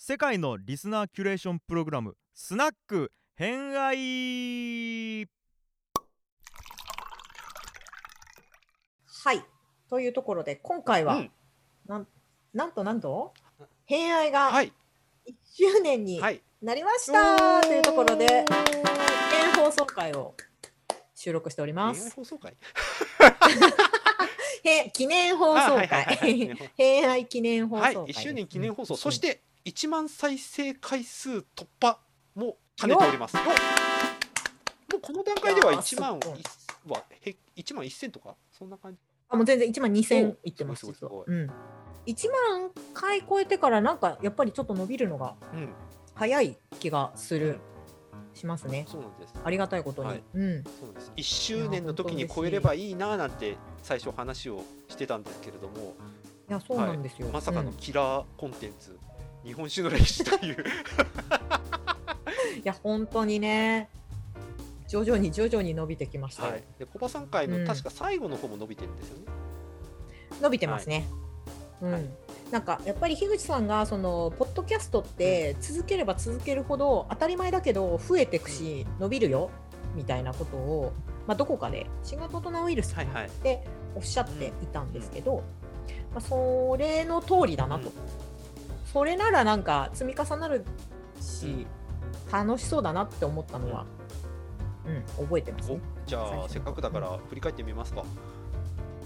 世界のリスナーキュレーションプログラムスナック偏愛。はい。というところで、今回は、うん。なんなんとなんと、偏愛がはい。1周年にはい。なりました、というところで、記念放送会を収録しております。放送会？へ記念放送あはいはいはい。会。偏愛記念放送はい会。1周年記念放送、うんそして1万再生回数突破も兼ねております。よもうこの段階ではいやー1万はへ1万1000とかそんな感じ。あもう全然1万2000いってます。すすう。ん。1万回超えてからなんかやっぱりちょっと伸びるのがうん。早い気がする、しますね。そうなんです。ありがたいことに。はい。うん。そうです。1周年の時に超えればいいななんて最初話をしてたんですけれども。いや、そうなんですよ。まさかのうん。キラーコンテンツ、日本酒の歴史という。いや本当にね。徐々に徐々に伸びてきました。よ、はい、でコバさん会うん。の確か最後の方も伸びてるんですよね。伸びてますね、うん、はい。なんかやっぱり樋口さんがそのポッドキャストって続ければ続けるほど当たり前だけど増えていくし伸びるよみたいなことを、まあ、どこかで新型コロナウイルスっておっしゃっていたんですけど、まあ、それの通りだなと、うんそれならなんか積み重なるし、うん楽しそうだなって思ったのは、うん覚えてますね。おじゃあせっかくだから振り返ってみますか。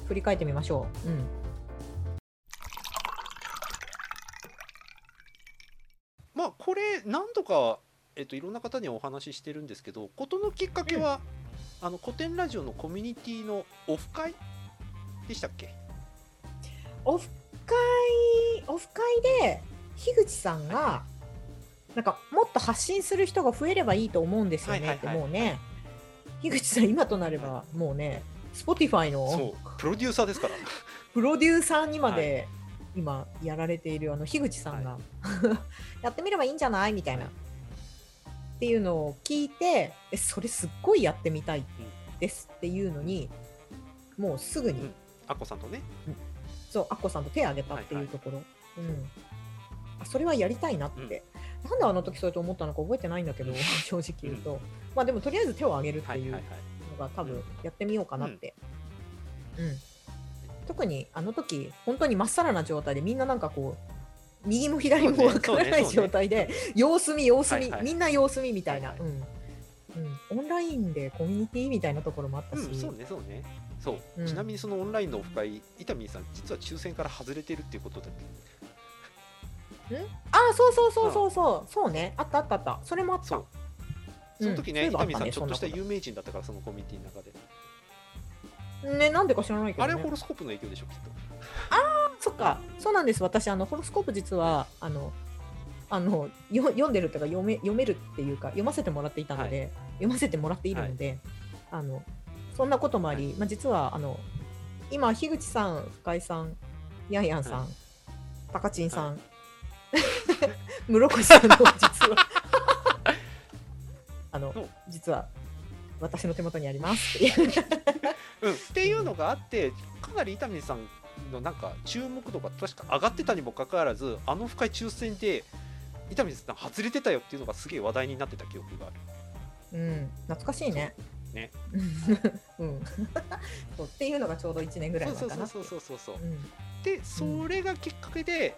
振り返ってみましょう。うん。まあこれ何度か、えっと、いろんな方にお話ししてるんですけど事のきっかけは、あの古典ラジオのコミュニティのオフ会でしたっけ？オフ会、オフ会で、樋口さんが、なんか、もっと発信する人が増えればいいと思うんですよね。って、はいはい。はいもうね、樋口さん、今となれば、もうね、Spotify そう。のプロデューサーですから。プロデューサーにまで、今、やられている、あの、樋口さんが、やってみればいいんじゃない？みたいな。っていうのを聞いて、え、それすっごいやってみたいですっていうのに、もうすぐに、うん。アッコさんとね。そう、アッコさんと手を挙げたっていうところ、うん、あそれはやりたいなって、なんであの時そうやって思ったのか覚えてないんだけど、正直言うと、まあでもとりあえず手を挙げるっていうの。が多分やってみようかなって、うん。特にあの時本当にまっさらな状態でみんななんかこう右も左もわからない状態で様子見様子見、みんな様子見みたいな、オンラインでコミュニティみたいなところもあったし、うん、そうねそうね。そう、うん。ちなみにそのオンラインのオフ会、伊丹さん、実は抽選から外れてるっていうことだっああそうそうそうそうそう。そうね。あったあったあった。それもあった。その時ね、伊うんそういえばあったね丹さん、ちょっとした有名人だったから、そのコミュニティの中で。ねなんでか知らないけど、あね、れホロスコープの影響でしょ、きっと。そっか。そうなんです。私あのホロスコープ実はあのあのよ読んでるというか読め読めるっていうか読ませてもらっていたので、読ませてもらっているので、あのそんなこともあり、まあ、実はあの今樋口さん深井さんヤンヤンさん、はタカチンさん、室越さんの実は。あのう。ん実は私の手元にありますっていう。うん、っていうのがあってかなり伊丹さんのなんか注目度が確か上がってたにもかかわらずあの深い抽選で伊丹さん外れてたよっていうのがすげえ話題になってた記憶がある。うん、懐かしいね。ね。うん。そう。っていうのがちょうど1年ぐらいそう前かな。そうそうそうそうそう。うん。でそれがきっかけで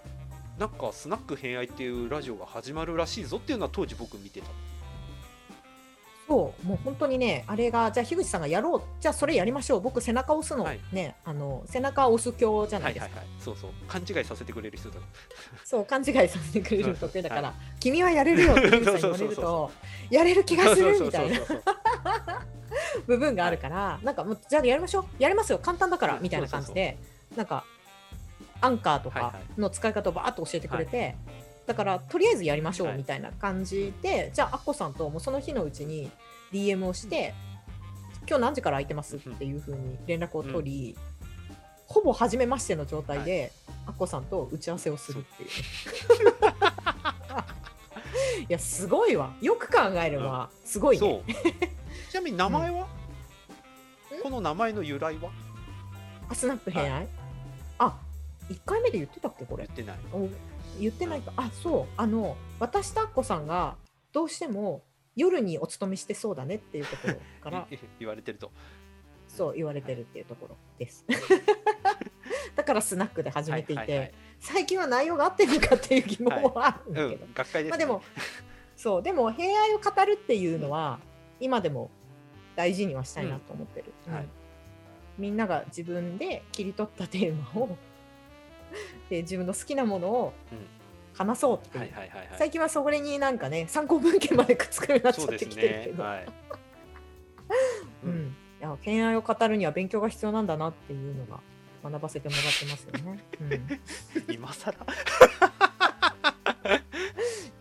なんかスナック偏愛っていうラジオが始まるらしいぞっていうのは当時僕見てた。そう、もう本当にね、あれが、じゃあ、樋口さんがやろう、じゃあ、それやりましょう。僕、背中押すの、はい。ね、あの、背中押す教じゃなはいいですか。はいはいそうそう。勘違いさせてくれる人だ そう、勘違いさせてくれる得意だから、君はやれるよって樋口さんに言われると、やれる気がするみたいな部分があるから、なんかもう、じゃあやりましょう。やりますよ。簡単だから、うんみたいな感じで、なんか、アンカーとかはいはい。の使い方をバーッと教えてくれて、だから、とりあえずやりましょうはい。みたいな感じで、じゃあ、アッコさんともうその日のうちに DM をして、今日何時から空いてます？っていうふうに連絡を取り、ほぼ初めましての状態で、アッコさんと打ち合わせをするっていう。いや、すごいわ。よく考えれば、すごいね。ちなみに名前は、うん。この名前の由来は？あスナップ偏愛、あ1回目で言ってたっけこれ？言ってない。お言ってないか。あそう。あの私とアッコさんがどうしても夜にお勤めしてそうだねっていうところからい 言われてると。そう言われてるっていうところです。だからスナックで始めていて、はいはいはい。最近は内容が合ってるのかっていう疑問はあるんだけど、うん学会です、ね、まあでもそうでも平愛を語るっていうのは今でも大事にはしたいなと思ってる、うん。うん。はいみんなが自分で切り取ったテーマを で自分の好きなものを話そうって。最近はそれになんかね参考文献までくっつくようになっちゃってきてるけど、うん。いや恋愛を語るには勉強が必要なんだなっていうのが学ばせてもらってますよね。今更？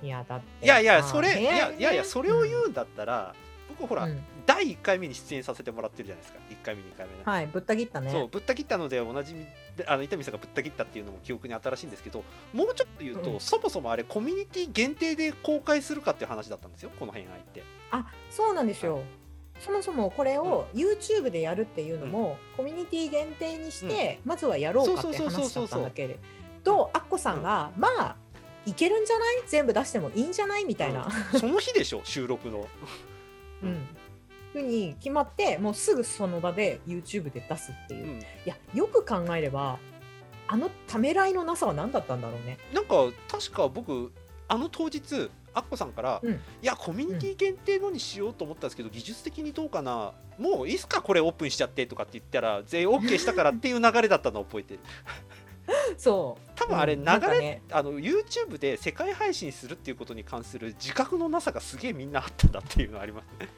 うん、いやだって。いやいやさそれいいやいやそれを言うんだったら、僕ほら、うん。第1回目に出演させてもらってるじゃないですか。1回目2回目ね、はいぶった切ったね。そうぶった切ったのでおなじみであの伊丹さんがぶった切ったっていうのも記憶に新しいんですけどもうちょっと言うと、うん。そもそもあれコミュニティ限定で公開するかっていう話だったんですよ。この辺愛ってあそうなんですよ。そもそもこれを YouTube でやるっていうのも、コミュニティ限定にして、まずはやろうかって話だったんだけれどアッコさんが、まあいけるんじゃない？全部出してもいいんじゃない？みたいな、うん。その日でしょ収録のうん。ふうに決まってもうすぐその場で YouTube で出すっていう、いうん。やよく考えればあのためらいのなさは何だったんだろうね。なんか確か僕あの当日アッコさんから、うん。いやコミュニティ限定のにしようと思ったんですけど、技術的にどうかなもういいっすかこれオープンしちゃってとかって言ったら全員 OK したからっていう流れだったのを覚えてる そう。多分あれうん流れ、なんかね。あの YouTube で世界配信するっていうことに関する自覚のなさがすげえみんなあったんだっていうのありますね。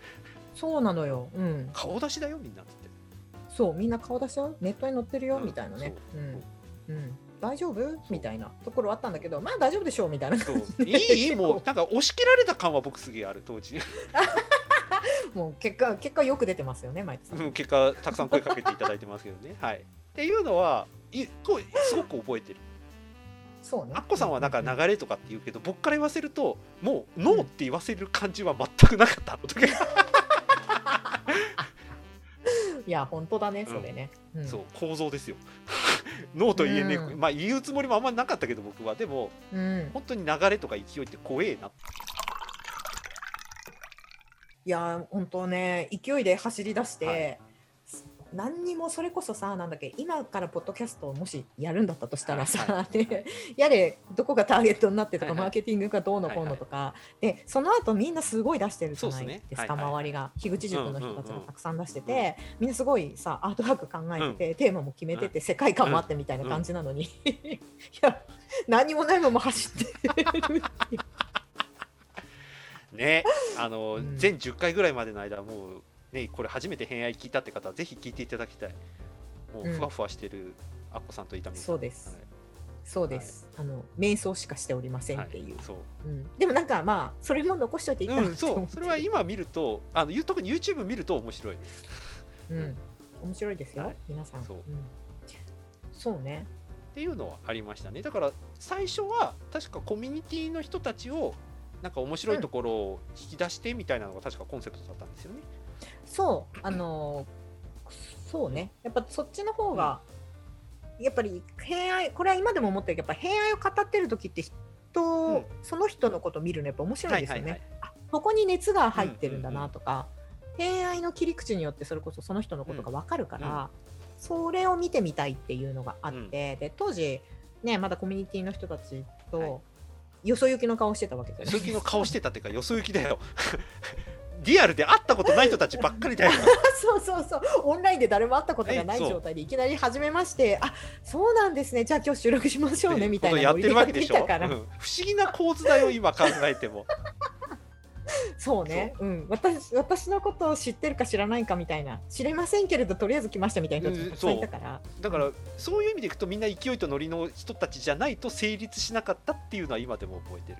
そうなのよ、うん、顔出しだよみんなって。そうみんな顔出しよ。ネットに載ってるよ、うん。みたいなね、そう。うん。う。ん、大丈夫？みたいなところあったんだけどまあ大丈夫でしょうみたいな。そう。いいいいもうなんか押し切られた感は僕すげえある当時。もう結果結果よく出てますよね毎日うん結果たくさん声かけていただいてますけどね。はい。っていうのはいこうすごく覚えてる。そうね。アッコさんはなんかう流れとかって言うけど、僕から言わせるともうノーって言わせる感じは全くなかったあの。時、いや本当だねうん。それね、うん。そう構造ですよ。ノーと言えねえ、うん。まあ言うつもりもあんまりなかったけど僕は。でもうん、本当に流れとか勢いって怖えないや本当ね勢いで走り出して、はい何にもそれこそさなんだっけ今からポッドキャストをもしやるんだったとしたらさ、はでやれどこがターゲットになってとか、はいはい。マーケティングがどうのこうのとか、でその後みんなすごい出してるじゃないですかはいはい。周りが。樋口塾の人たちうんうんうんがたくさん出してて、みんなすごいさアートワーク考えてて、テーマも決めてて、世界観もあってみたいな感じなのに、いや何もないまま走ってる。ねあの、うん。全10回ぐらいまでの間もうねこれ初めて偏愛聞いたって方はぜひ聞いていただきたい。もううん。ふわふわしてるアッコさんと伊丹さん。そうです。そうです、あの瞑想しかしておりませんはいっていう、そう。うん、でもなんかまあそれも残しといていいかなうん、そう。それは今見るとあのゆ特に YouTube 見ると面白いうん、面白いですよ、はい。皆さん。そう。うん。そうね。っていうのはありましたね。だから最初は確かコミュニティの人たちをなんか面白いところを引き出してみたいなのが確かコンセプトだったんですよね。そう、あのーそうね。やっぱそっちの方が、やっぱり平愛、これは今でも思ってるけど、やっぱ平愛を語ってる時って人、うんその人のこと見るのやっぱ面白いですよね。はいはいあここに熱が入ってるんだなとか、平愛の切り口によってそれこそその人のことが分かるから、それを見てみたいっていうのがあって、で当時ねまだコミュニティの人たちと、はいよそ行きの顔してたわけですよね。よそ行きの顔してたっていうかよそ行きだよ。リアルで会ったことない人たちばっかりだよ。そうそうそう。オンラインで誰も会ったことがない状態でいきなり始めましてあそうなんですね。じゃあ今日収録しましょうねみたいなやってるわけでしょ。うん。不思議な構図だよ今考えても。そうね。う。ん、私私のことを知ってるか知らないかみたいな。知れませんけれどとりあえず来ましたみたいな人たちがたくさんいたから、だからそういう意味でいくとみんな勢いとノリの人たちじゃないと成立しなかったっていうのは今でも覚えてる。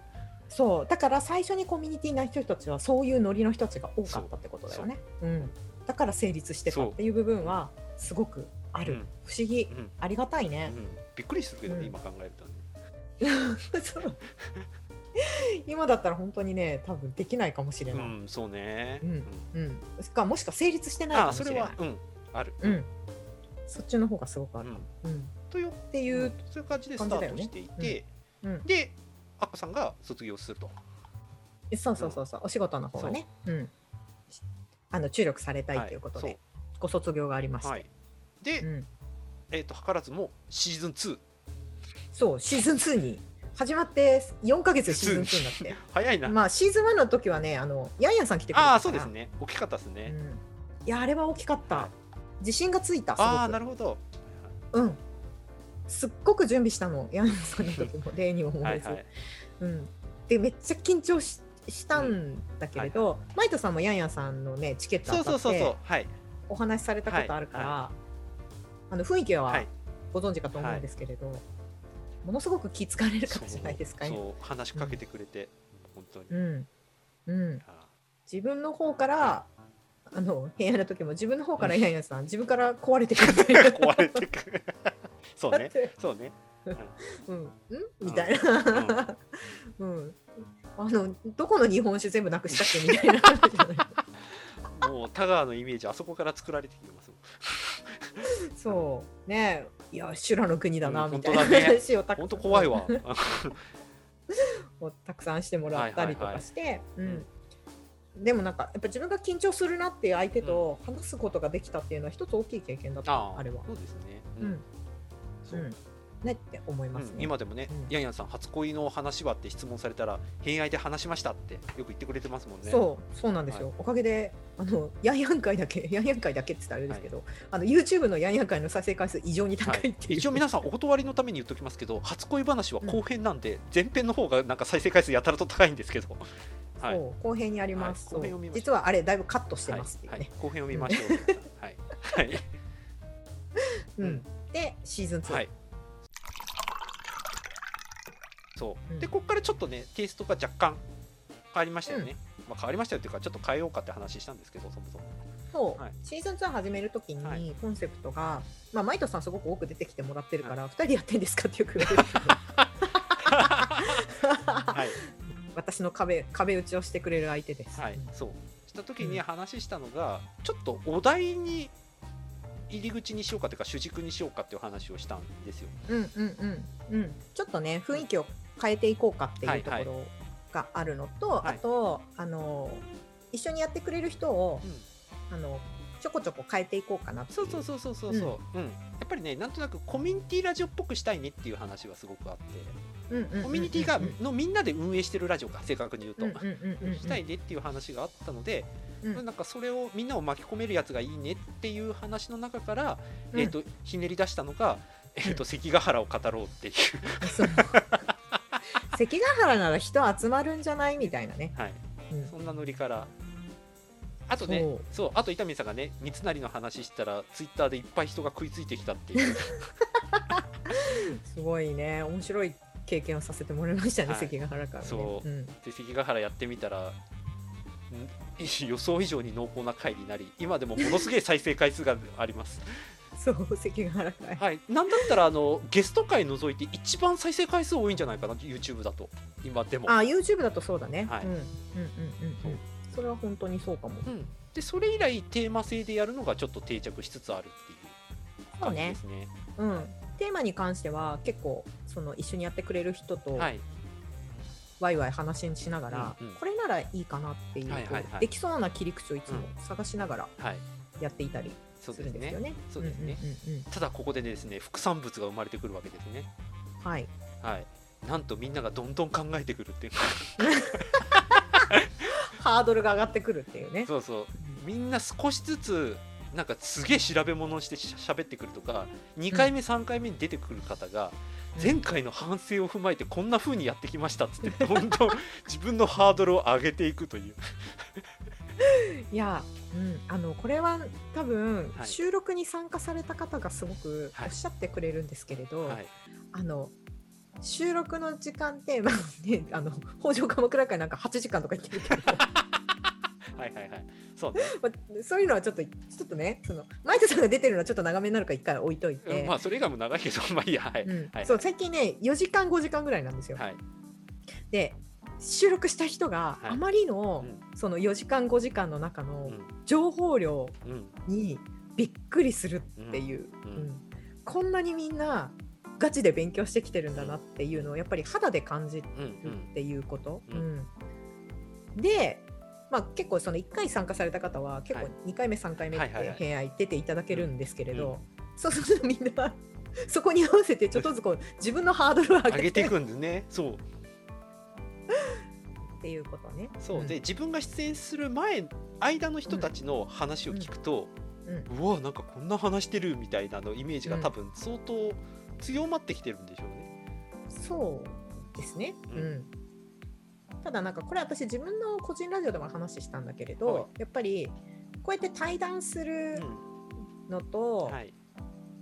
そう。だから最初にコミュニティな人たちはそういうノリの人たちが多かったってことだよね。う。ん、だから成立してたっていう部分はすごくある、うん。不思議。うん。ありがたいうん。ね。びっくりするけどね、うん。今考えるとね。今だったら本当にね多分できないかもしれうない。んそうね。うん。うん、かもしくは成立してないあかもしれない。それはうん。ある。うん、そっちの方がすごくある。うん。うん。とよっていう、そういう感じでスタートしていて、うん。うん。でアッコさんが卒業すると。そうそうそうそう。お仕事の方がね、う。ん、あの注力されたいということで、はいご卒業がありまして、はい。で、うん、えっ、と図らずもシーズン2そうシーズン2に始まって4ヶ月でシーズン2になって。早いな、まあシーズン1の時はねあのヤンヤンさん来てくれたああそうですね。大きかったですね、うん、いやあれは大きかった、はい自信がついたああなるほど。うんすっごく準備したのヤンさんの時も例にも思えず、はいはい。うん、でめっちゃ緊張ししたんだけれど、マイトさんもヤンヤンさんのねチケットそう当たっお話しされたことあるから、はあの雰囲気ははい。ご存知かと思うんですけれど、ものすごく気付かれる方じゃないですか？今そうそう話しかけてくれて、本当に、うん。うん、あ自分の方からあの部屋の時も自分の方からヤンヤンさん自分から壊れてくる 壊れてくるそうね。そうね。うん、ん。みたいな、うん。あのどこの日本酒全部なくしたっけ？みたいな。話じゃないもう田川のイメージあそこから作られてきてますそう。ね。いや修羅の国だなうんみたいな話をたく本当怖いわ。をたくさんしてもらったりとかして、うん。でもなんかやっぱ自分が緊張するなっていう相手と話すことができたっていうのは一つ大きい経験だった、ああれは。そうですね。うんそう。うん。ねって思いますね。うん今でもね、うん。ヤンヤンさん初恋の話はって質問されたら偏愛で話しましたってよく言ってくれてますもんね。そうそうなんですよ、はい。おかげであのヤンヤン会だけヤンヤン会だけって言ったらあれですけど、あの YouTube のヤンヤン会の再生回数異常に高いっていう、一応皆さんお断りのために言っておきますけど初恋話は後編なんで、前編の方がなんか再生回数やたらと高いんですけど、はい。後編にあります、はい実はあれだいぶカットしてはいますっていうね、はい、後編を見ましょう。はい。はい、うんでシーズン2、はい、そう、うん。でここからちょっとねテイストが若干変わりましたよね、まあ、変わりましたよっていうかちょっと変えようかって話したんですけどそもそも。そう、はい。シーズン2始めるときはい。にコンセプトが、まあ、マイトさんすごく多く出てきてもらってるから、二2人でやってんですかってよく言われるけどはい。私の壁壁打ちをしてくれる相手です。はい、そう。した時にうん。話したのが、ちょっとお題に入り口にしようかというか主軸にしようかっていう話をしたんですよ。うんうんうん。うん、ちょっとね雰囲気を変えていこうかっていうところがあるのと、はいあとあの一緒にやってくれる人をうん。あのちょこちょこ変えていこうかなっていそうそうそうそうそうそう、うん。やっぱりねなんとなくコミュニティラジオっぽくしたいねっていう話はすごくあって、コミュニティがのみんなで運営してるラジオか正確に言うと、したいねっていう話があったので、うん。なんかそれをみんなを巻き込めるやつがいいねっていう話の中から、うん。えー、とひねり出したのが、えー、と関ヶ原を語ろうっていう、関ヶ原なら人集まるんじゃないみたいなね。はい、うん。そんなノリから。あとねそう。あと伊丹さんがね三成の話したらツイッターでいっぱい人が食いついてきたっていう。すごいね。面白い経験をさせてもらいましたね、はい。関ヶ原からね。そう。うん。で関ヶ原やってみたらん 予想以上に濃厚な回になり今でもものすげえ再生回数があります そう関ヶ原会。はいなんだったらあのゲスト回除いて一番再生回数多いんじゃないかな YouTube だと今でもあ YouTube だとそうだね。はいうんうんうんうんそううん。それは本当にそうかも。うん、でそれ以来テーマ性でやるのがちょっと定着しつつあるっていう感じですねうん。テーマに関しては結構その一緒にやってくれる人とはいワイワイ話しながら、うんうん。これならいいかなっていう、はいはいはい。できそうな切り口をいつも探しながらはい。やっていたりするんですよね。そうですね。うんうんうんうん。ただここでですね副産物が生まれてくるわけですね。はい。はい。なんとみんながどんどん考えてくるっていう。ハードルが上がってくるっていうね。そうそう。みんな少しずつなんかすげえ調べ物をしてしゃべってくるとか2回目3回目に出てくる方が前回の反省を踏まえてこんな風にやってきましたっつって どんどん自分のハードルを上げていくという。いや、うん、あのこれは多分、はい。収録に参加された方がすごくはい。おっしゃってくれるんですけれど、はい。あの収録の時間って、まあね、あの北条鎌倉会なんか8時間とか言ってるけどはいはいはい。そうね、まあそういうのはちょっとちょっとねそのマイトさんが出てるのはちょっと長めになるから一回置いといて、うんまあそれ以外も長いけど まあいいやはい、うん。はい。そう最近ね4時間5時間ぐらいなんですよ。はい。で収録した人がはい。あまりの、うん。その4時間5時間の中のうん。情報量うん。にびっくりするっていう、うん。うん。こんなにみんなガチで勉強してきてるんだなっていうのをやっぱり肌で感じるうんっていうこと。うん。うん。で、まあ、結構その1回参加された方は結構はい2回目3回目って偏愛出ていただけるんですけれど、そうするとみんな そこに合わせてちょっとずつこう自分のハードルを上げていくんですね。そう。っていうことね。そう、ん。で自分が出演する前間の人たちの話を聞くと、うん。うわなんかこんな話してるみたいなのイメージが多分相当強まってきてるんでしょうね。そうですね。ううんん。ただなんかこれ私自分の個人ラジオでも話したんだけれど、はい。やっぱりこうやって対談するうん。のとはい、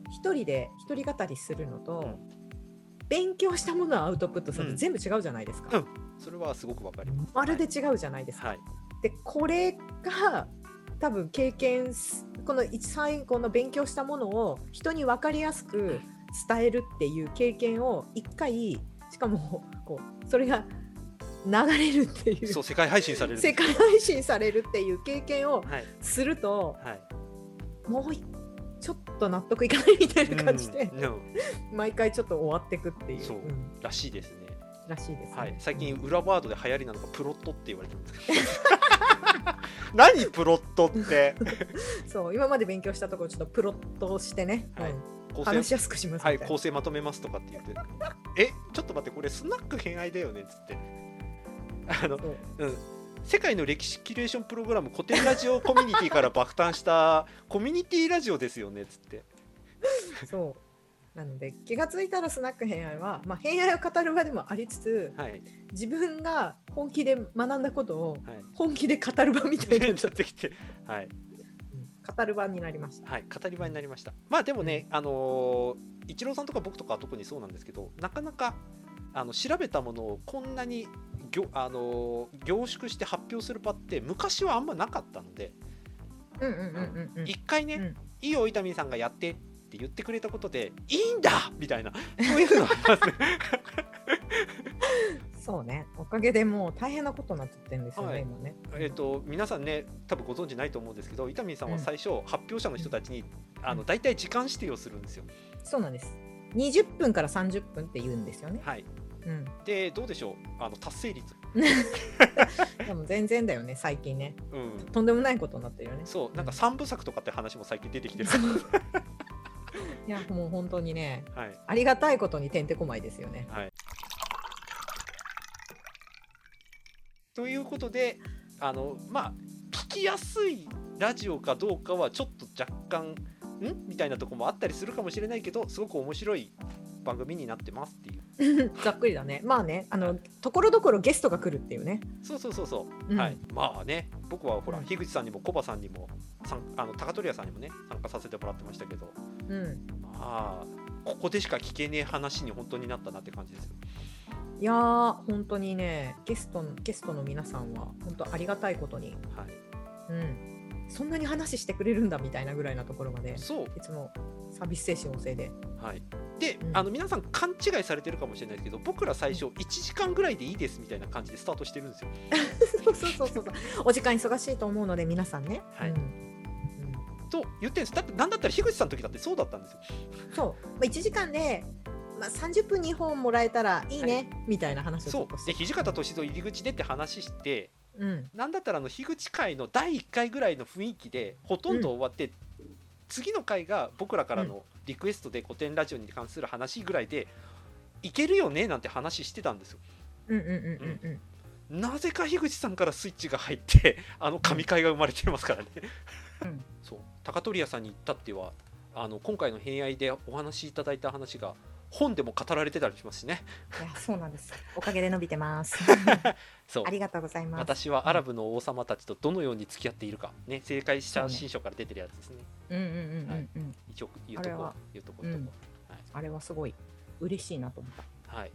一人で一人語りするのと、うん。勉強したものをアウトプットするうん。と全部違うじゃないですか。うん。それはすごくわかります。まるで違うじゃないですか。はい、でこれが多分経験すこの一最後の勉強したものを人に分かりやすく伝えるっていう経験を一回しかもこうそれが流れるっていう。そう世界配信される世界配信されるっていう経験をはい。するとはい。もういちょっと納得いかないみたいな感じで、うんうん毎回ちょっと終わっていくっていう。そう。ん。らしいですね。らしいですね。はい、最近裏ワードで流行りなのがプロットって言われてるんですけど。何プロットって？そう。今まで勉強したところちょっとプロットをしてね、はい。うん。構話し成やすくしますはい。構成まとめますとかって言って。え？ちょっと待ってこれスナック偏愛だよねっつってあのそう。うん。世界の歴史キュレーションプログラム古典ラジオコミュニティから爆誕したコミュニティラジオですよねっつって。そう。なので気がついたらスナック偏愛は、まあ、偏愛を語る場でもありつつはい。自分が本気で学んだことをはい。本気で語る場みたいな、なっちゃってきてはい。うん。語る場になりました。はい、語り場になりました。まあでもね、あのーイチローさんとか僕とかは特にそうなんですけど、なかなかあの調べたものをこんなにぎょ、あのー凝縮して発表する場って昔はあんまなかったので、うんうんうんうんうん。一回ね、うん。いいよ伊丹さんがやってって言ってくれたことでいいんだ!みたいな。そういうのがありますね。そうね。おかげでもう大変なことになっちゃってるんですよね、はい。今ね。えっと皆さんね多分ご存知ないと思うんですけど伊丹さんは最初、発表者の人たちにあの大体時間指定をするんですよ。そうなんです。20分から30分って言うんですよね。はい、うん、でどうでしょう？あの達成率。でも全然だよね最近ねうんとんでもないことになってるよね。そうなんか三部作とかって話も最近出てきてる。いやもう本当にねはいありがたいことにてんてこまいですよね。はい。ということであのまあ聞きやすいラジオかどうかはちょっと若干ん？みたいなとこもあったりするかもしれないけどすごく面白い番組になってますっていう ざっくりだね。まあねあのところどころゲストが来るっていうね。そうそうそうそう、うん。はい。まあね僕はほら、うん。樋口さんにもコバさんにもさんあの高取屋さんにもね参加させてもらってましたけど。うん。まあここでしか聞けねえ話に本当になったなって感じですよ。いやー本当にねゲストのゲストの皆さんは本当ありがたいことに、はい。うん、そんなに話してくれるんだみたいなぐらいなところまで。そう。いつもサービス精神旺盛で。はい、で、うん。あの皆さん勘違いされてるかもしれないですけど僕ら最初1時間ぐらいでいいですみたいな感じでスタートしてるんですよ。そうそうそうそう。お時間忙しいと思うので皆さんね。はい。うん。と言ってるんです。だってなんだったら樋口さんの時だってそうだったんですよ。うんそう、まあ、1時間で、まあ、30分2本もらえたらいいね、みたいな話をちそうで土方歳三入り口でって話してうん、なんだったらあの樋口会の第1回ぐらいの雰囲気でほとんど終わって、次の回が僕らからのリクエストで古典ラジオに関する話ぐらいでいけるよねなんて話してたんですよ。うんうんうんうん。うん。なぜか樋口さんからスイッチが入って あの神回が生まれてますからね。うん。そう。高取屋さんに行ったってはあの今回の偏愛でお話しいただいた話が本でも語られてたりしますしね。いやそうなんです。おかげで伸びてます。そう。ありがとうございます。私はアラブの王様たちとどのように付き合っているか、ね、正解した新書から出てるやつですね。うんうんうんうんうん。一応言うとこあれは言うとこと。こ、うん。あれはすごい嬉しいなと思った。はい。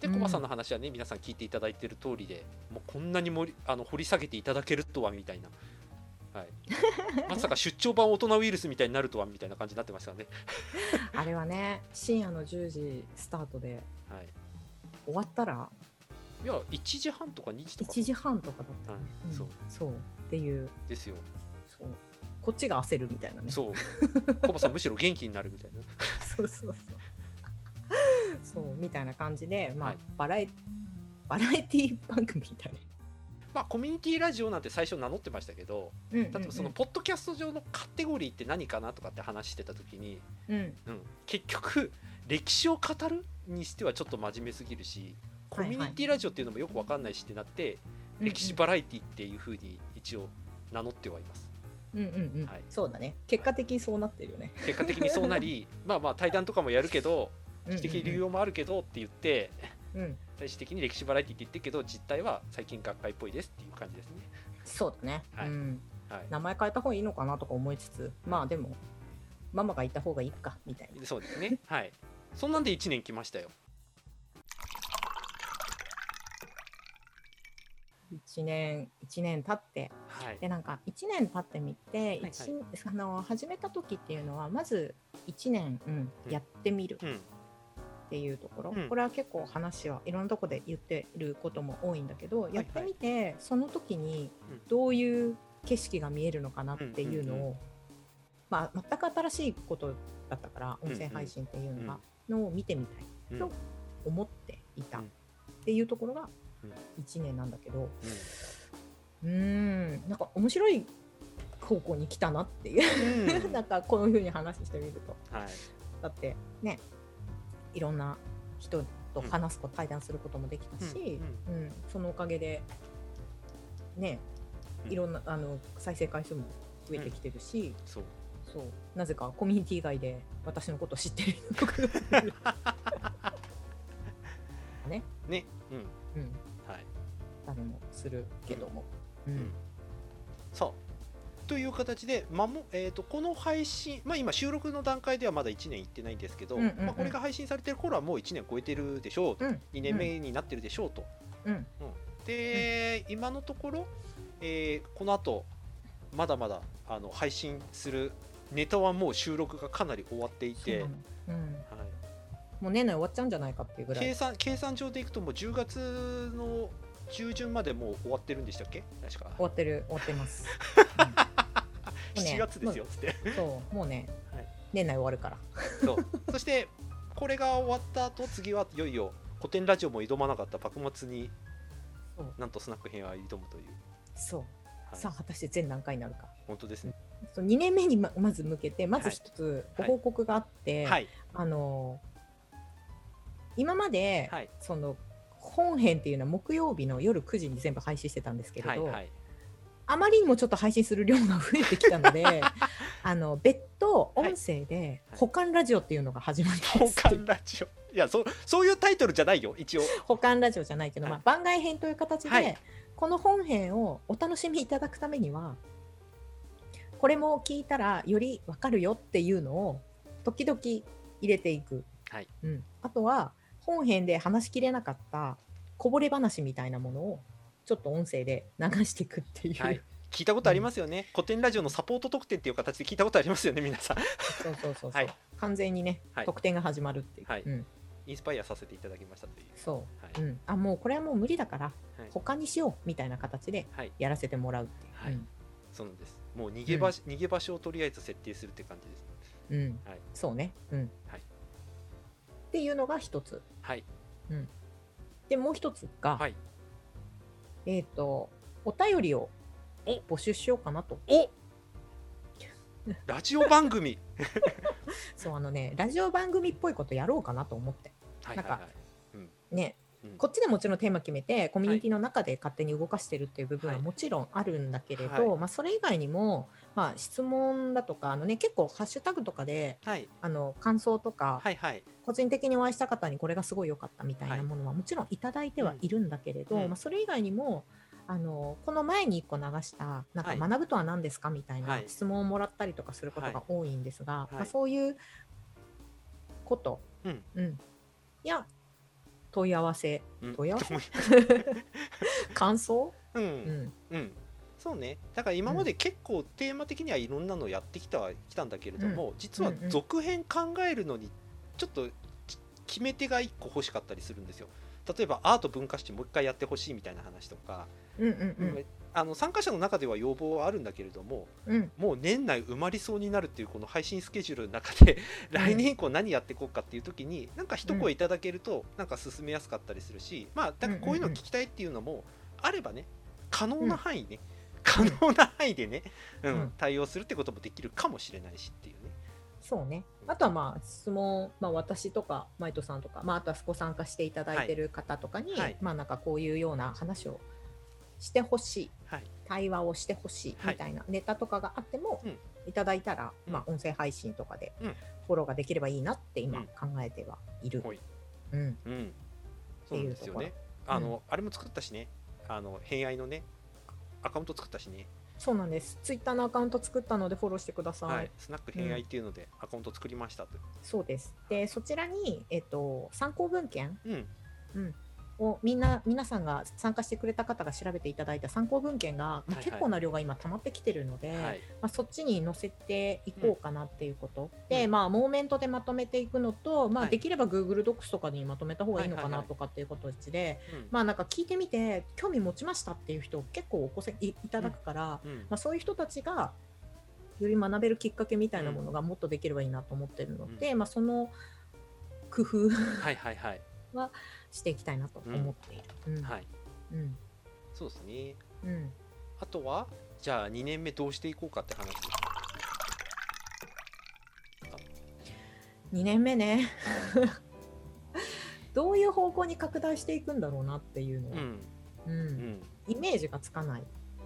で、うん。コバさんの話はね、皆さん聞いていただいている通りで、もうこんなに盛りあの掘り下げていただけるとはみたいな。はい、まさか出張版大人ウイルスみたいになるとはみたいな感じになってましたね。あれはね深夜の10時スタートではい、終わったらいや、1時半とか2時とか。1時半とかだったよね、はい。そう。そう。っていう。ですよ。そう。こっちが焦るみたいなね。そう。コバさんむしろ元気になるみたいな。そうそうそう。そうみたいな感じで、まあはい。バラエバラエティ番組みたいまあコミュニティラジオなんて最初名乗ってましたけど例えばそのポッドキャスト上のカテゴリーって何かなとかって話してた時に、うん。うん、結局歴史を語るにしてはちょっと真面目すぎるしコミュニティラジオっていうのもよくわかんないしってなって、歴史バラエティっていうふうに一応名乗ってはいます。うんうんうん、はい。そうだね。結果的にそうなってるよね。結果的にそうなり まあまあ対談とかもやるけどうんうんうん。知的理由もあるけどって言ってうん最終的に歴史バラエティって言ってるけど実態は最近学会っぽいですっていう感じですね。そうだね、はい。うん。はい。名前変えた方がいいのかなとか思いつつ、まあでも、ママがいた方がいいかみたいな。そうですね。はい。そんなんで1年来ましたよ。1年、一年経って、はい。で、なんか1年経ってみて、はい一あの始めた時っていうのは、まず1年、うんうん。やってみる。うんっていうところ、うん。これは結構話はいろんなとこで言ってることも多いんだけど、いやってみて、その時にうん。どういう景色が見えるのかなっていうのを、うんうんまあ、全く新しいことだったから音声配信っていうのが、のを見てみたいうん。と思っていたうん。っていうところがうん。1年なんだけどううーんなんか面白い方向に来たなっていう、ん。なんかこういうふうに話してみると。はい。だってねいろんな人と話すこと、対談することもできたし、ううん。そのおかげでねうん。いろんなあの再生回数も増えてきてるし、そう。そう。なぜかコミュニティ外で私のことを知ってる人とか。ね、ね。うん。うん、はい。たりもするけども、うん。ん。さあという形で、まもえー、とこの配信、まあ、今収録の段階ではまだ1年いってないんですけど、うんうんうん。まあ、これが配信されてる頃はもう1年超えてるでしょうと、うん。2年目になってるでしょうと、うん。で、今のところ、えーこの後まだまだあの配信するネタはもう収録がかなり終わっていて。もう年内終わっちゃうんじゃないかっていうぐらい。計算計算上でいくともう10月の中旬までもう終わってるんでしたっけ？確か。終わってる終わってます、う ん7月ですよっつって、うんそうもうね、はい。年内終わるから。そう。そしてこれが終わった後次はいよいよ古典ラジオも挑まなかった幕末になんとスナック編は挑むという、そう、はい。さあ果たして全何回になるか。本当ですね。そう2年目にままず向けてまずはい。一つご報告があって、はい。あの今まで、はい。その本編っていうのは木曜日の夜9時に全部配信してたんですけれど、はいはいあまりにもちょっと配信する量が増えてきたので あの別途音声ではい。保管ラジオっていうのが始まりま保す、管ラジオ。いやそそういうタイトルじゃないよ一応。保管ラジオじゃないけど、はい。まあ、番外編という形で、はい。この本編をお楽しみいただくためにはこれも聞いたらよりわかるよっていうのを時々入れていく、はい。うん、あとは本編で話しきれなかったこぼれ話みたいなものをちょっと音声で流していくっていう、はい。聞いたことありますよね、古典ラジオのサポート特典っていう形で聞いたことありますよね皆さん。そうそうそうはい。完全にね、はい。得点が始まるっていう、はい。うん、インスパイアさせていただきましたという。そう、はい。うん、あもうこれはもう無理だからはい。他にしようみたいな形ではい。やらせてもらうっていう、はい。そうなんです。もう逃げ場,、逃げ場所をとりあえず設定するって感じですうんうん。はい。そうね、うん。はい。っていうのが一つ。はい。でもう一つが、はいえっ、とお便りを募集しようかなと。お。ラジオ番組。そうあのねラジオ番組っぽいことやろうかなと思って。はいはいはい。うんねうんこっちでもちろんテーマ決めてコミュニティの中で勝手に動かしてるっていう部分ははい。もちろんあるんだけれど、はい。まあ、それ以外にも、まあ、質問だとかあの、ね、結構ハッシュタグとかではい。あの感想とか、はいはい。個人的にお会いした方にこれがすごい良かったみたいなものはもちろんいただいてはいるんだけれど、まあ、それ以外にもあのこの前に1個流した「なんかはい。学ぶとは何ですか?」みたいはない。質問をもらったりとかすることが多いんですが、い。まあ、そういうこと、うん。うん。や問い合わせ。うん。問い合わせ？感想、ううん。んうん。そうね。だから今まで結構テーマ的にはいろんなのやってきたはきたんだけれども、実は続編考えるのにちょっとき決め手が1個欲しかったりするんですよ。例えばアート文化史もう一回やってほしいみたいな話とか、うんうんうん。あの参加者の中では要望はあるんだけれどもうん。もう年内埋まりそうになるっていうこの配信スケジュールの中で来年以降何やっていこうかっていう時になんか一声いただけるとなんか進めやすかったりするしまあだからこういうの聞きたいっていうのもあればね可能な範囲ね、可能な範囲でね、うんうん。対応するってこともできるかもしれないしっていう。ね。そうね。あとはまあ質問、まあ、私とかマイトさんとか、まあ、あとはご参加していただいてる方とかに、はい。まあなんかこういうような話をしてほしい。はい。対話をしてほしいはい。みたいなネタとかがあっても、うん。いただいたら、うん。まあ、音声配信とかでうん。フォローができればいいなって今うん。考えてはいる。うん。うん、そうなんですよね。あの、あれも作ったしね、あの偏愛のね、アカウント作ったしね、そうなんです。ツイッターのアカウント作ったのでフォローしてください。はい、スナック偏愛っていうのでアカウント作りましたと。そうです。で、そちらに、えっと、参考文献？うん、をみんな皆さんが参加してくれた方が調べていただいた参考文献が、まあはいはい。結構な量が今溜まってきてるので、はい、まあ、そっちに載せていこうかなっていうこと、で、うん。まあモーメントでまとめていくのと、まあ、はい。できれば Google Docs とかにまとめた方がいいのかはいはいはないとかっていうことで、うん、まあなんか聞いてみて興味持ちましたっていう人結構おこせいいただくから、うん、まあ、そういう人たちがより学べるきっかけみたいなものがもっとできればいいなと思ってるので、まあ、その工夫はいはいはい、していきたいなと思っている。うん。はい、うん。そうですね。うん。あとは、じゃあ2年目どうしていこうかって話です。2年目ね。どういう方向に拡大していくんだろうなっていうのは、うん、うん。うん、イメージがつかない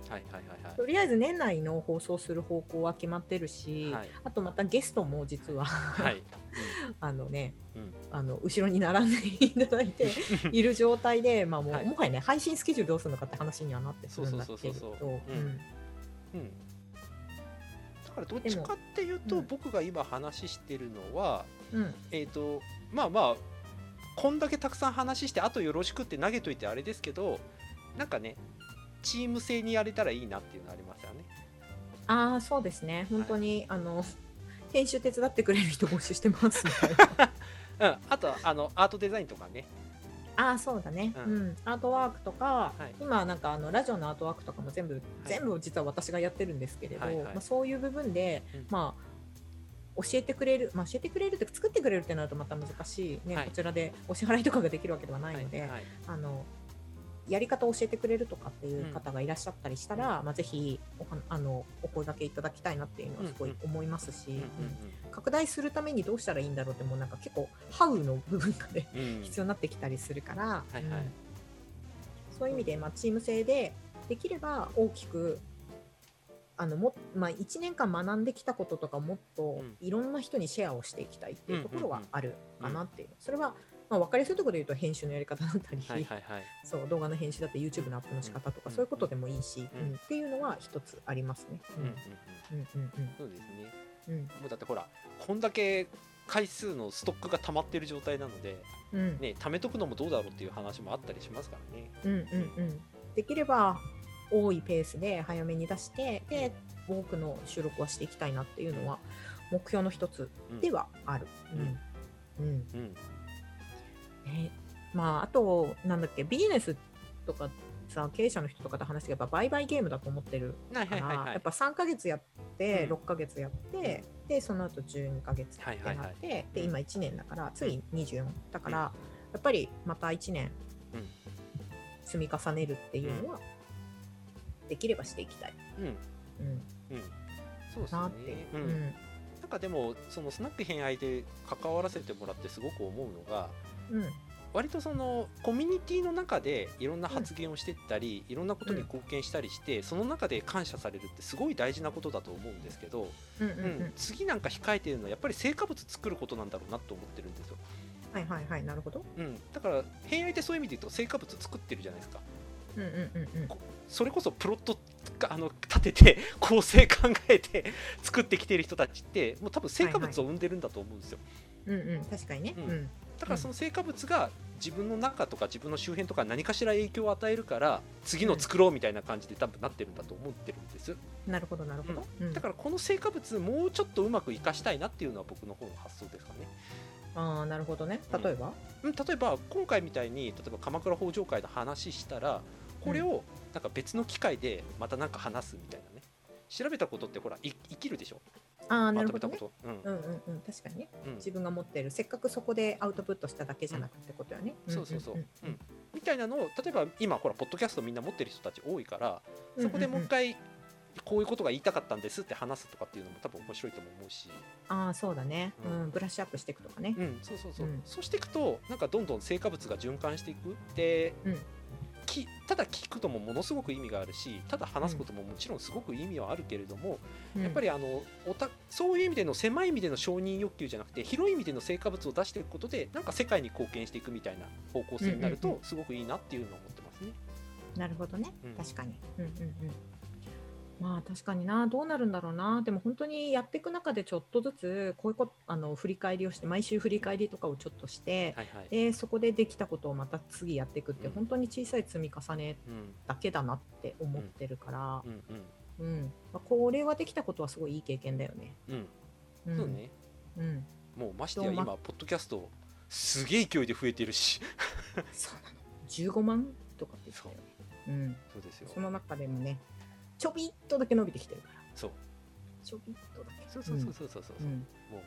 はいはいはいとりあえず年内の放送する方向は決まってるし、はい。あとまたゲストも実ははい。はい、あのねうん、うん、あの後ろに並んでいただいている状態で、まあもうはい。もはやね配信スケジュールどうするのかって話にはなってくるんだけど。だからどっちかっていうと、僕が今話してるのは、うん。うんえっ、とまあまあこんだけたくさん話してあとよろしくって投げといてあれですけどなんかねチーム制にやれたらいいなっていうのありますよね。ああそうですね。本当に、あの編集手伝ってくれる人募集してます。うん、あとあのアートデザインとかね。ああそうだね、ううん。んアートワークとか、はい。今なんかあのラジオのアートワークとかも全部、全部実は私がやってるんですけれど、はいはい。まあ、そういう部分で、うん。まあ教えてくれる、まあ、教えてくれるって作ってくれるってなるとまた難しいね、はい。こちらでお支払いとかができるわけではないので、はいはい。あのやり方を教えてくれるとかっていう方がいらっしゃったりしたら、まあ、ぜひおはあのお声掛けいただきたいなっていうのはすごい思いますし、うんうん拡大するためにどうしたらいいんだろうってもうなんか結構ハウの部分がねうん。うんうん必要になってきたりするから、はいはい。うん。そういう意味で、まあ、チーム制でできれば大きくあのも、まあ、1年間学んできたこととかもっとうん。いろんな人にシェアをしていきたいっていうところはあるかなっていう、う。それは、まあ、分かりやすいところで言うと編集のやり方だったり、はいはいはい。そう動画の編集だって YouTube のアップの仕方とか、うん。そういうことでもいいし、うん。うん。っていうのは一つありますね。うん。うんうんうん。うんうんそうですね。うん。もうだってほらこんだけ回数のストックが溜まってる状態なので、うん。ね、貯めとくのもどうだろうっていう話もあったりしますからね。うんうんうん、できれば多いペースで早めに出してで多くの収録はしていきたいなっていうのは目標の一つうん。ではある。うん。うん。うんね。まあ、あとなんだっけビジネスとかさ経営者の人とかと話してやっぱ売買ゲームだと思ってるはいから、やっぱ3ヶ月やって、うん。6ヶ月やってでその後12ヶ月ってなって、で今1年だから次24だから、やっぱりまた1年うん。積み重ねるっていうのは、できればしていきたい、うん。うん、うん。そうですね。ううん。ん。なんかでもそのスナック偏愛で関わらせてもらってすごく思うのがうん。割とそのコミュニティの中でいろんな発言をしていったり、いろんなことに貢献したりして、その中で感謝されるってすごい大事なことだと思うんですけど、うんうんうん。うん次なんか控えてるのはやっぱり成果物作ることなんだろうなと思ってるんですよ。はいはいはいなるほど。うん、だから偏愛ってそういう意味で言うと成果物作ってるじゃないですか。うんうんうんうん。それこそプロットがあの立てて 構成考えて作ってきてる人たちってもう多分成果物を生んでるんだと思うんですよ。うんうん確かにね。ううんんだからその成果物が自分の中とか自分の周辺とか何かしら影響を与えるから次の作ろうみたいな感じで多分なってるんだと思ってるんです。なるほどなるほど、うん。だからこの成果物もうちょっとうまく活かしたいなっていうのは僕の方の発想ですかね。ああなるほどね。例えば、うん例えば今回みたいに例えば鎌倉北条会の話したらこれをなんか別の機会でまたなんか話すみたいなね。調べたことってほらい生きるでしょああなまるほどね。うん。うんうんうん。確かにね。うん。自分が持ってる。せっかくそこでアウトプットしただけじゃなくてことよね、そうそうそう、んう。ん。みたいなのを例えば今ほらポッドキャストみんな持ってる人たち多いからそこでもう一回こういうことが言いたかったんですって話すとかっていうのも多分面白いとも思うし、ああそうだね、ううん。んブラッシュアップしていくとかね、うん、そうそうそう、うん。そうしていくとなんかどんどん成果物が循環していく。で、うんきただ聞くともものすごく意味があるしただ話すことももちろんすごく意味はあるけれども、やっぱりりあのおたそういう意味での狭い意味での承認欲求じゃなくて広い意味での成果物を出していくことでなんか世界に貢献していくみたいな方向性になるうんうんとすごくいいなっていうのを思ってますね。なるほどね、うん。確かに。うんうんうんまあ確かにな。どうなるんだろうな。でも本当にやっていく中でちょっとずつこういうことあの振り返りをして毎週振り返りとかをちょっとして、はいはい。でそこでできたことをまた次やっていくって、うん。本当に小さい積み重ねうん。だけだなって思ってるから。う、ん。うんうんまあ、これはできたことはすごいいい経験だよね。うん。うん。そうね。うん、もうましてや今ポッドキャストすげえ勢いで増えてるし。そうなの。15万とかって言ってたよね。うん、そうですよ。その中でもねちょびっとだけ伸びてきてるから。そう。ちょびっとだけ。そうそうそうそうそうそう、うん。もう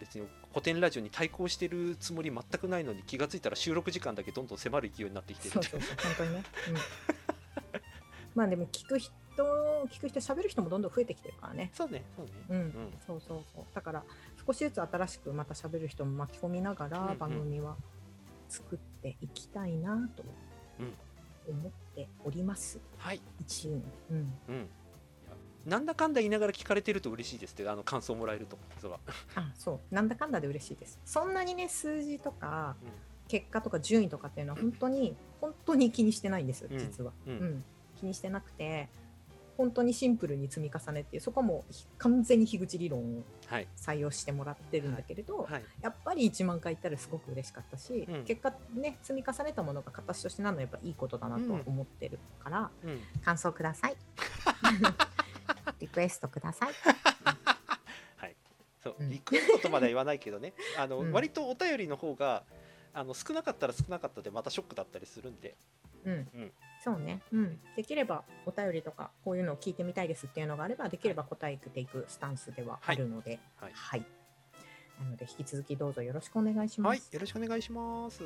別に古典ラジオに対抗してるつもり全くないのに気がついたら収録時間だけどんどん迫る勢いになってきてる。そうそうそう本当にね。うん、まあでも聞く人聞く人喋る人もどんどん増えてきてるからね。そうねそうね。うん、うん。そうそうそうだから少しずつ新しくまた喋る人も巻き込みながら番組は作っていきたいなと思っております、はい。一応、うん、うん。なんだかんだ言いながら聞かれてると嬉しいですってあの感想もらえるとそれは、あそう。なんだかんだで嬉しいです。そんなにね数字とかうん。結果とか順位とかっていうのは本当に本当に気にしてないんですうん。実は、うん。気にしてなくて本当にシンプルに積み重ねっていうそこはもう完全に樋口理論をはい。採用してもらってるんだけれど、はい。やっぱり1万回行ったらすごく嬉しかったし、うん。結果ね積み重ねたものが形としてなるのはやっぱいいことだなとは思ってるから、うん。感想ください。リクエストください。はい。そううん。リクエストとまでは言わないけどねあの、うん。割とお便りの方があの少なかったら少なかったでまたショックだったりするんでうん、うん。そうね、うん、できればお便りとかこういうのを聞いてみたいですっていうのがあればできれば答えていくスタンスではあるので。はい。はい、なので引き続きどうぞよろしくお願いします、はい。よろしくお願いします